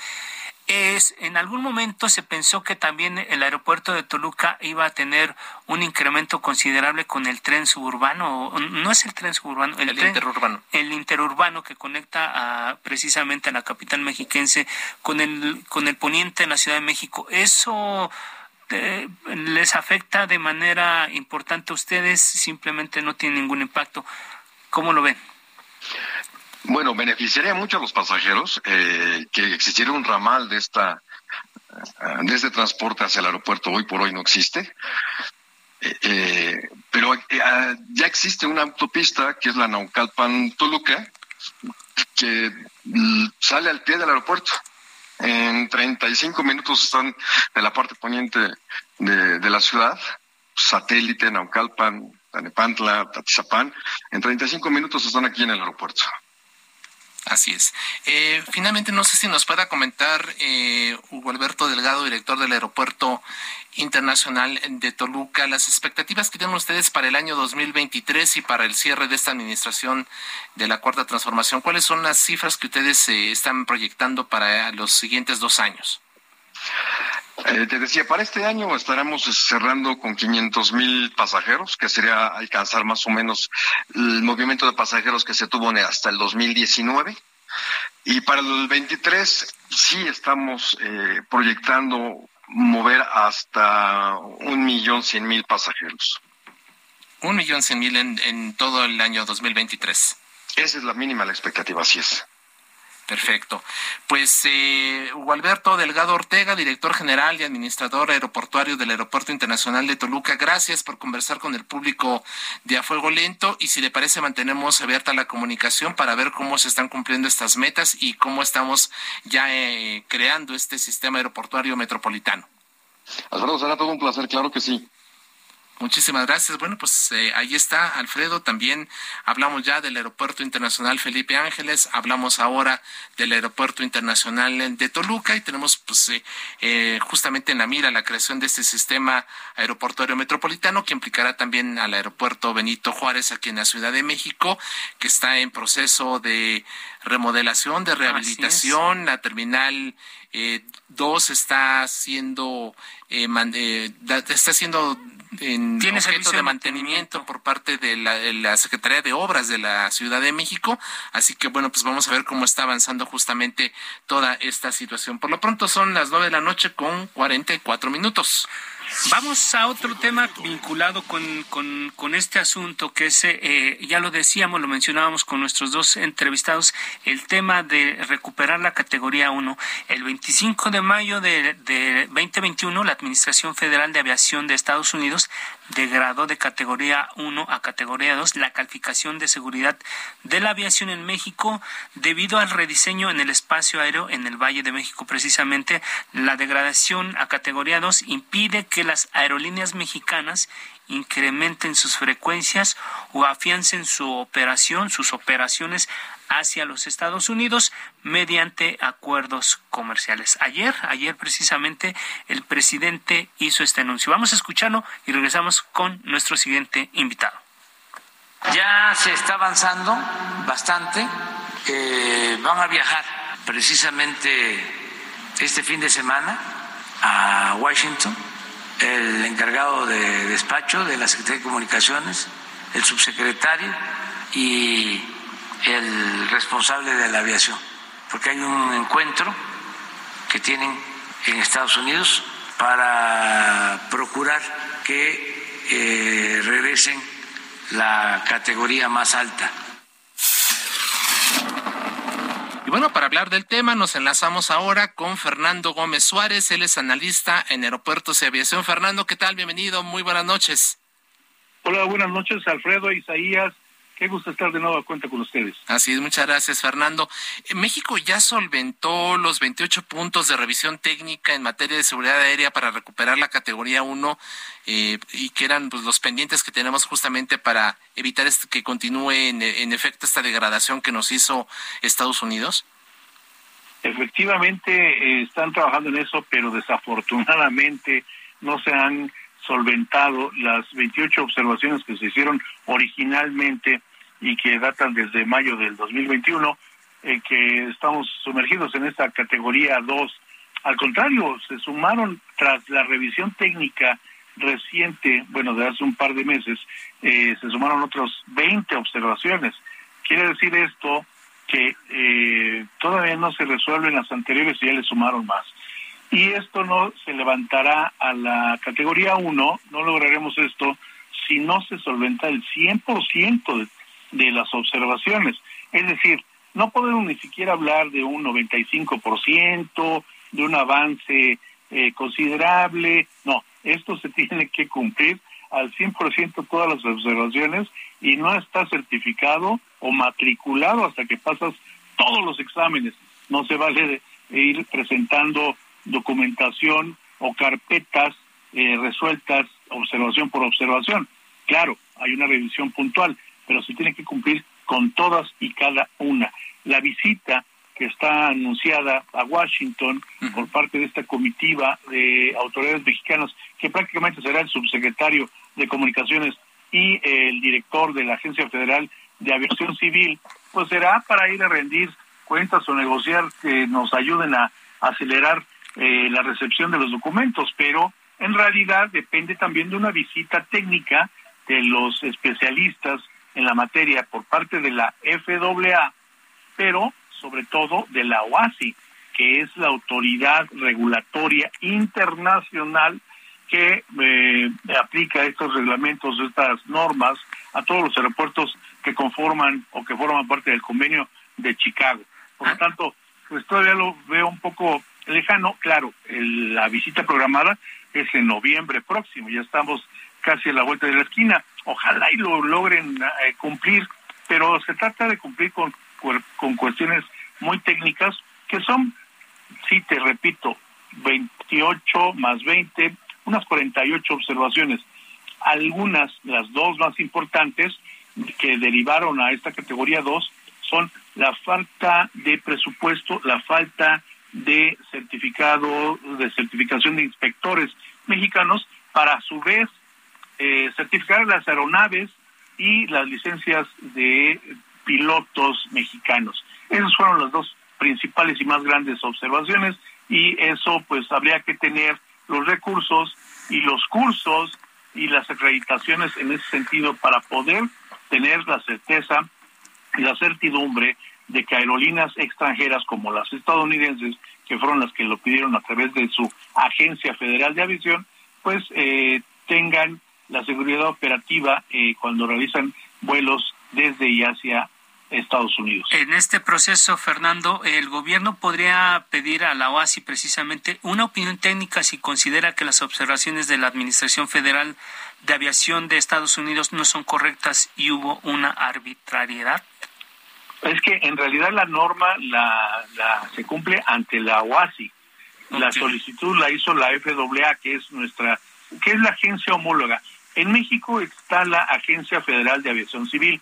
es en algún momento se pensó que también el aeropuerto de Toluca iba a tener un incremento considerable con el tren suburbano, no es el tren suburbano, el, interurbano. El interurbano que conecta a, precisamente a la capital mexiquense con el con el poniente en la Ciudad de México. Eso eh, les afecta de manera importante a ustedes, simplemente no tiene ningún impacto. ¿Cómo lo ven? Bueno, beneficiaría mucho a los pasajeros eh, que existiera un ramal de esta eh, de este transporte hacia el aeropuerto. Hoy por hoy no existe. Eh, pero ah, ya existe una autopista que es la Naucalpan-Toluca que sale al pie del aeropuerto. En 35 minutos están en la parte poniente de, de la ciudad, satélite, Naucalpan, Tanepantla, Tatizapán. En 35 minutos están aquí en el aeropuerto. Así es. Eh, finalmente, no sé si nos pueda comentar eh, Hugo Alberto Delgado, director del Aeropuerto Internacional de Toluca, las expectativas que tienen ustedes para el año 2023 y para el cierre de esta administración de la Cuarta Transformación. ¿Cuáles son las cifras que ustedes eh, están proyectando para los siguientes dos años? Te decía, para este año estaremos cerrando con 500 mil pasajeros, que sería alcanzar más o menos el movimiento de pasajeros que se tuvo hasta el 2019. Y para el 23 sí estamos eh, proyectando mover hasta un millón cien mil pasajeros. Un millón cien mil en, en todo el año 2023. Esa es la mínima la expectativa, así es. Perfecto. Pues eh, Hugo Alberto Delgado Ortega, director general y administrador aeroportuario del Aeropuerto Internacional de Toluca, gracias por conversar con el público de A Fuego Lento y si le parece mantenemos abierta la comunicación para ver cómo se están cumpliendo estas metas y cómo estamos ya eh, creando este sistema aeroportuario metropolitano. Alfredo, será todo un placer, claro que sí. Muchísimas gracias. Bueno, pues eh, ahí está, Alfredo. También hablamos ya del Aeropuerto Internacional Felipe Ángeles, hablamos ahora del Aeropuerto Internacional de Toluca y tenemos pues eh, eh, justamente en la mira la creación de este sistema aeroportuario metropolitano que implicará también al Aeropuerto Benito Juárez aquí en la Ciudad de México, que está en proceso de remodelación, de rehabilitación. La terminal 2 está siendo, está siendo en ¿Tiene objeto de mantenimiento, por parte de la, Secretaría de Obras de la Ciudad de México. Así que bueno, pues vamos a ver cómo está avanzando justamente toda esta situación. Por lo pronto son las nueve de la noche con 44 minutos. Vamos a otro tema vinculado con, con, este asunto, que es, eh, ya lo decíamos, lo mencionábamos con nuestros dos entrevistados, el tema de recuperar la categoría 1. El 25 de mayo de, de 2021, la Administración Federal de Aviación de Estados Unidos degradó de categoría 1 a categoría 2 la calificación de seguridad de la aviación en México debido al rediseño en el espacio aéreo en el Valle de México. Precisamente la degradación a categoría 2 impide que las aerolíneas mexicanas incrementen sus frecuencias o afiancen su operación, sus operaciones hacia los Estados Unidos mediante acuerdos comerciales. Ayer, ayer precisamente el presidente hizo este anuncio. Vamos a escucharlo y regresamos con nuestro siguiente invitado. Ya se está avanzando bastante. Eh, van a viajar precisamente este fin de semana a Washington el encargado de despacho de la Secretaría de Comunicaciones, el subsecretario y el responsable de la aviación, porque hay un encuentro que tienen en Estados Unidos para procurar que eh, regresen la categoría más alta. Y bueno, para hablar del tema nos enlazamos ahora con Fernando Gómez Suárez, él es analista en aeropuertos y aviación. Fernando, ¿qué tal? Bienvenido, muy buenas noches. Hola, buenas noches, Alfredo, Isaías, Qué gusto estar de nuevo a cuenta con ustedes. Así es, muchas gracias, Fernando. Eh, México ya solventó los 28 puntos de revisión técnica en materia de seguridad aérea para recuperar la categoría 1 eh, y que eran pues, los pendientes que tenemos justamente para evitar este, que continúe en, en efecto esta degradación que nos hizo Estados Unidos. Efectivamente, eh, están trabajando en eso, pero desafortunadamente no se han solventado las 28 observaciones que se hicieron originalmente y que datan desde mayo del 2021, eh, que estamos sumergidos en esta categoría 2. Al contrario, se sumaron tras la revisión técnica reciente, bueno, de hace un par de meses, eh, se sumaron otros 20 observaciones. Quiere decir esto que eh, todavía no se resuelven las anteriores y ya le sumaron más y esto no se levantará a la categoría 1, no lograremos esto si no se solventa el 100% de, de las observaciones. Es decir, no podemos ni siquiera hablar de un 95%, de un avance eh, considerable, no, esto se tiene que cumplir al 100% todas las observaciones y no está certificado o matriculado hasta que pasas todos los exámenes. No se vale ir presentando documentación o carpetas eh, resueltas observación por observación. Claro, hay una revisión puntual, pero se tiene que cumplir con todas y cada una. La visita que está anunciada a Washington por parte de esta comitiva de autoridades mexicanas, que prácticamente será el subsecretario de Comunicaciones y el director de la Agencia Federal de Aviación Civil, pues será para ir a rendir cuentas o negociar que nos ayuden a acelerar eh, la recepción de los documentos, pero en realidad depende también de una visita técnica de los especialistas en la materia por parte de la FAA, pero sobre todo de la OASI, que es la autoridad regulatoria internacional que eh, aplica estos reglamentos, estas normas a todos los aeropuertos que conforman o que forman parte del convenio de Chicago. Por lo tanto, pues todavía lo veo un poco lejano, claro, la visita programada es en noviembre próximo, ya estamos casi a la vuelta de la esquina, ojalá y lo logren eh, cumplir, pero se trata de cumplir con, con cuestiones muy técnicas que son, sí te repito, 28 más 20, unas 48 observaciones. algunas, las dos más importantes que derivaron a esta categoría 2 son la falta de presupuesto, la falta de certificado, de certificación de inspectores mexicanos para a su vez eh, certificar las aeronaves y las licencias de pilotos mexicanos. Esas fueron las dos principales y más grandes observaciones y eso pues habría que tener los recursos y los cursos y las acreditaciones en ese sentido para poder tener la certeza y la certidumbre de que aerolíneas extranjeras como las estadounidenses, que fueron las que lo pidieron a través de su Agencia Federal de Aviación, pues eh, tengan la seguridad operativa eh, cuando realizan vuelos desde y hacia Estados Unidos. En este proceso, Fernando, el gobierno podría pedir a la OASI precisamente una opinión técnica si considera que las observaciones de la Administración Federal de Aviación de Estados Unidos no son correctas y hubo una arbitrariedad. Es que en realidad la norma la, se cumple ante la OASI. La solicitud la hizo la FAA, que es nuestra, que es la agencia homóloga. En México está la Agencia Federal de Aviación Civil,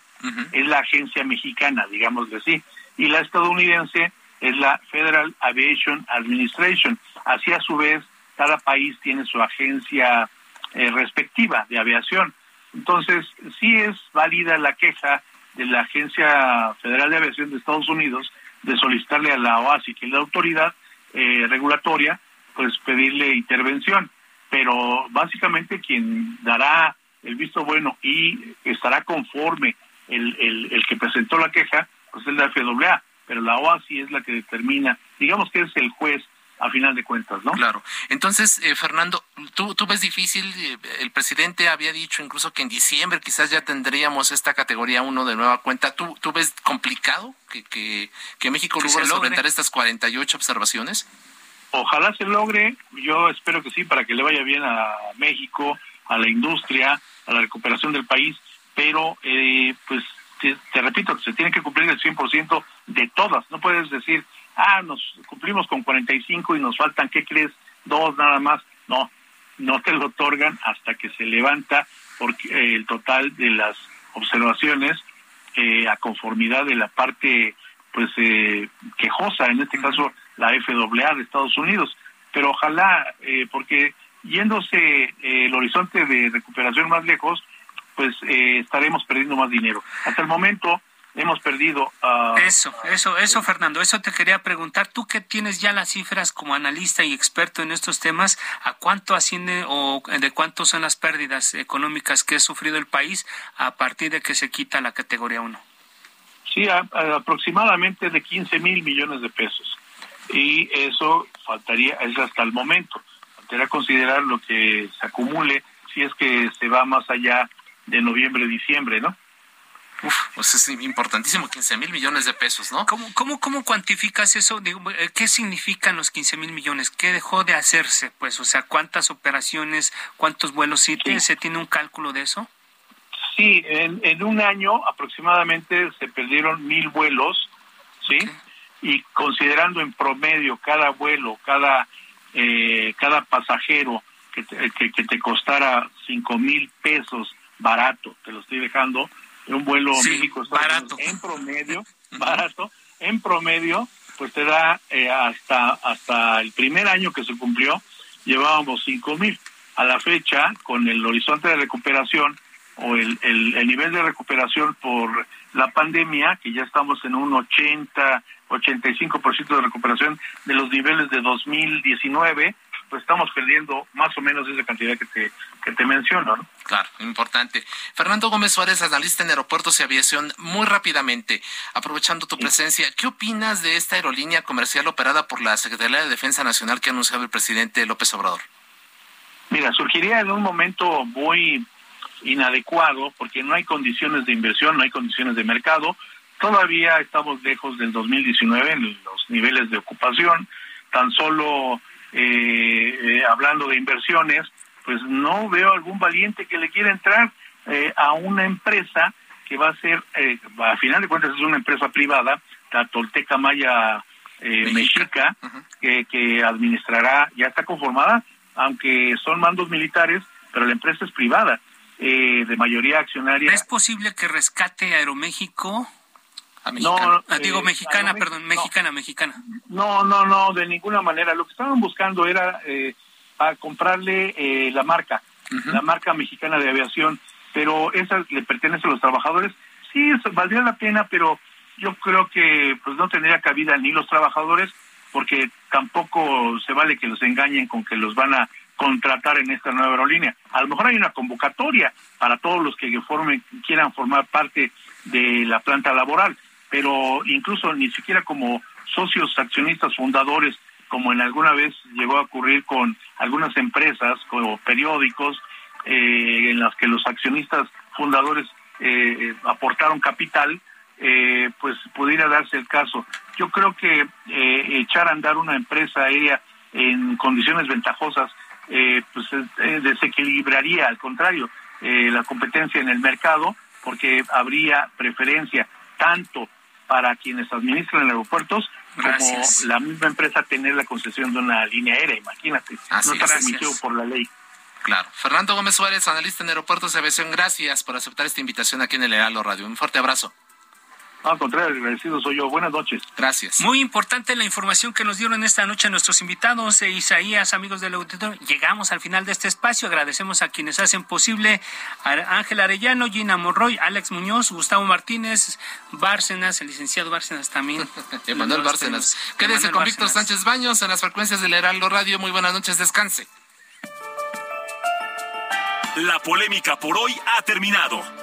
es la agencia mexicana, digamos así, y la estadounidense es la Federal Aviation Administration. Así a su vez, cada país tiene su agencia eh, respectiva de aviación. Entonces, sí es válida la queja de la Agencia Federal de Aviación de Estados Unidos de solicitarle a la OASI, que es la autoridad eh, regulatoria, pues pedirle intervención. Pero básicamente quien dará el visto bueno y estará conforme el, el, que presentó la queja, pues es la FAA, pero la OASI es la que determina, digamos que es el juez a final de cuentas, ¿no? Claro. Entonces, eh, Fernando, ¿tú, ¿tú ves difícil? Eh, el presidente había dicho incluso que en diciembre quizás ya tendríamos esta categoría 1 de nueva cuenta. ¿Tú, tú ves complicado que, que, que México logre solventar estas 48 observaciones? Ojalá se logre, yo espero que sí, para que le vaya bien a México, a la industria, a la recuperación del país, pero eh, pues te, repito, se tiene que cumplir el 100% de todas, no puedes decir, ah, nos cumplimos con 45 y nos faltan, ¿qué crees? Dos nada más, no, no te lo otorgan hasta que se levanta porque, eh, el total de las observaciones eh, a conformidad de la parte pues eh, quejosa, en este caso la FAA de Estados Unidos. Pero ojalá, eh, porque yéndose eh, el horizonte de recuperación más lejos, pues eh, estaremos perdiendo más dinero. Hasta el momento hemos perdido. Uh... Eso, eso, eso, Fernando, eso te quería preguntar. Tú que tienes ya las cifras como analista y experto en estos temas, ¿a cuánto asciende o de cuánto son las pérdidas económicas que ha sufrido el país a partir de que se quita la categoría 1? Sí, aproximadamente de 15 mil millones de pesos. Y eso faltaría, es hasta el momento. Faltaría considerar lo que se acumule si es que se va más allá de noviembre, diciembre, ¿no? Uf, pues es importantísimo, 15 mil millones de pesos, ¿no? ¿Cómo, cómo, cómo cuantificas eso? Eh, ¿Qué significan los 15 mil millones? ¿Qué dejó de hacerse? Pues, o sea, ¿cuántas operaciones, cuántos vuelos? ¿Sí, ¿Se tiene un cálculo de eso? Sí, en, un año aproximadamente se perdieron mil vuelos, ¿sí? Y considerando en promedio cada vuelo, cada, eh, cada pasajero que te, que, te costara cinco mil pesos barato, te lo estoy dejando, un vuelo México barato. en promedio, barato, en promedio, pues te da eh, hasta, hasta el primer año que se cumplió, llevábamos cinco mil. A la fecha, con el horizonte de recuperación, o el, el, nivel de recuperación por la pandemia, que ya estamos en un 80, 85% de recuperación de los niveles de 2019, pues estamos perdiendo más o menos esa cantidad que te, que te menciono. ¿no? Claro, importante. Fernando Gómez Suárez, analista en aeropuertos y aviación, muy rápidamente, aprovechando tu presencia, ¿qué opinas de esta aerolínea comercial operada por la Secretaría de Defensa Nacional que ha anunciado el presidente López Obrador? Mira, surgiría en un momento muy inadecuado porque no hay condiciones de inversión, no hay condiciones de mercado. Todavía estamos lejos del 2019 en los niveles de ocupación. Tan solo eh, eh, hablando de inversiones, pues no veo algún valiente que le quiera entrar eh, a una empresa que va a ser, a final de cuentas es una empresa privada, la Tolteca Maya Mexica, que, que administrará, ya está conformada, aunque son mandos militares, pero la empresa es privada eh, de mayoría accionaria. ¿Es posible que rescate Aeroméxico? No, ah, digo eh, mexicana, perdón, mexicana, mexicana. No, no, no, de ninguna manera. Lo que estaban buscando era eh, a comprarle eh, la marca, la marca mexicana de aviación, pero esa le pertenece a los trabajadores. Sí, valdría la pena, pero yo creo que pues no tendría cabida ni los trabajadores, porque tampoco se vale que los engañen con que los van a contratar en esta nueva aerolínea. A lo mejor hay una convocatoria para todos los que formen, quieran formar parte de la planta laboral, pero incluso ni siquiera como socios accionistas fundadores, como en alguna vez llegó a ocurrir con algunas empresas o periódicos, eh, en las que los accionistas fundadores eh, aportaron capital, eh, pues pudiera darse el caso. Yo creo que echar a andar una empresa aérea en condiciones ventajosas pues desequilibraría, al contrario, la competencia en el mercado, porque habría preferencia tanto para quienes administran aeropuertos como la misma empresa tener la concesión de una línea aérea, imagínate. no está permitido por la ley. Claro. Fernando Gómez Suárez, analista en aeropuertos de aviación, gracias por aceptar esta invitación aquí en el Heraldo Radio. Un fuerte abrazo. Al contrario, agradecido soy yo. Buenas noches. Gracias. Muy importante la información que nos dieron esta noche nuestros invitados, e Isaías, amigos del auditorio. Llegamos al final de este espacio. Agradecemos a quienes hacen posible a Ángel Arellano, Gina Morroy, Alex Muñoz, Gustavo Martínez, Bárcenas, el licenciado Bárcenas también. Emanuel Bárcenas. Quédese con Víctor Sánchez Baños en las frecuencias del Heraldo Radio. Muy buenas noches, descanse. La polémica por hoy ha terminado.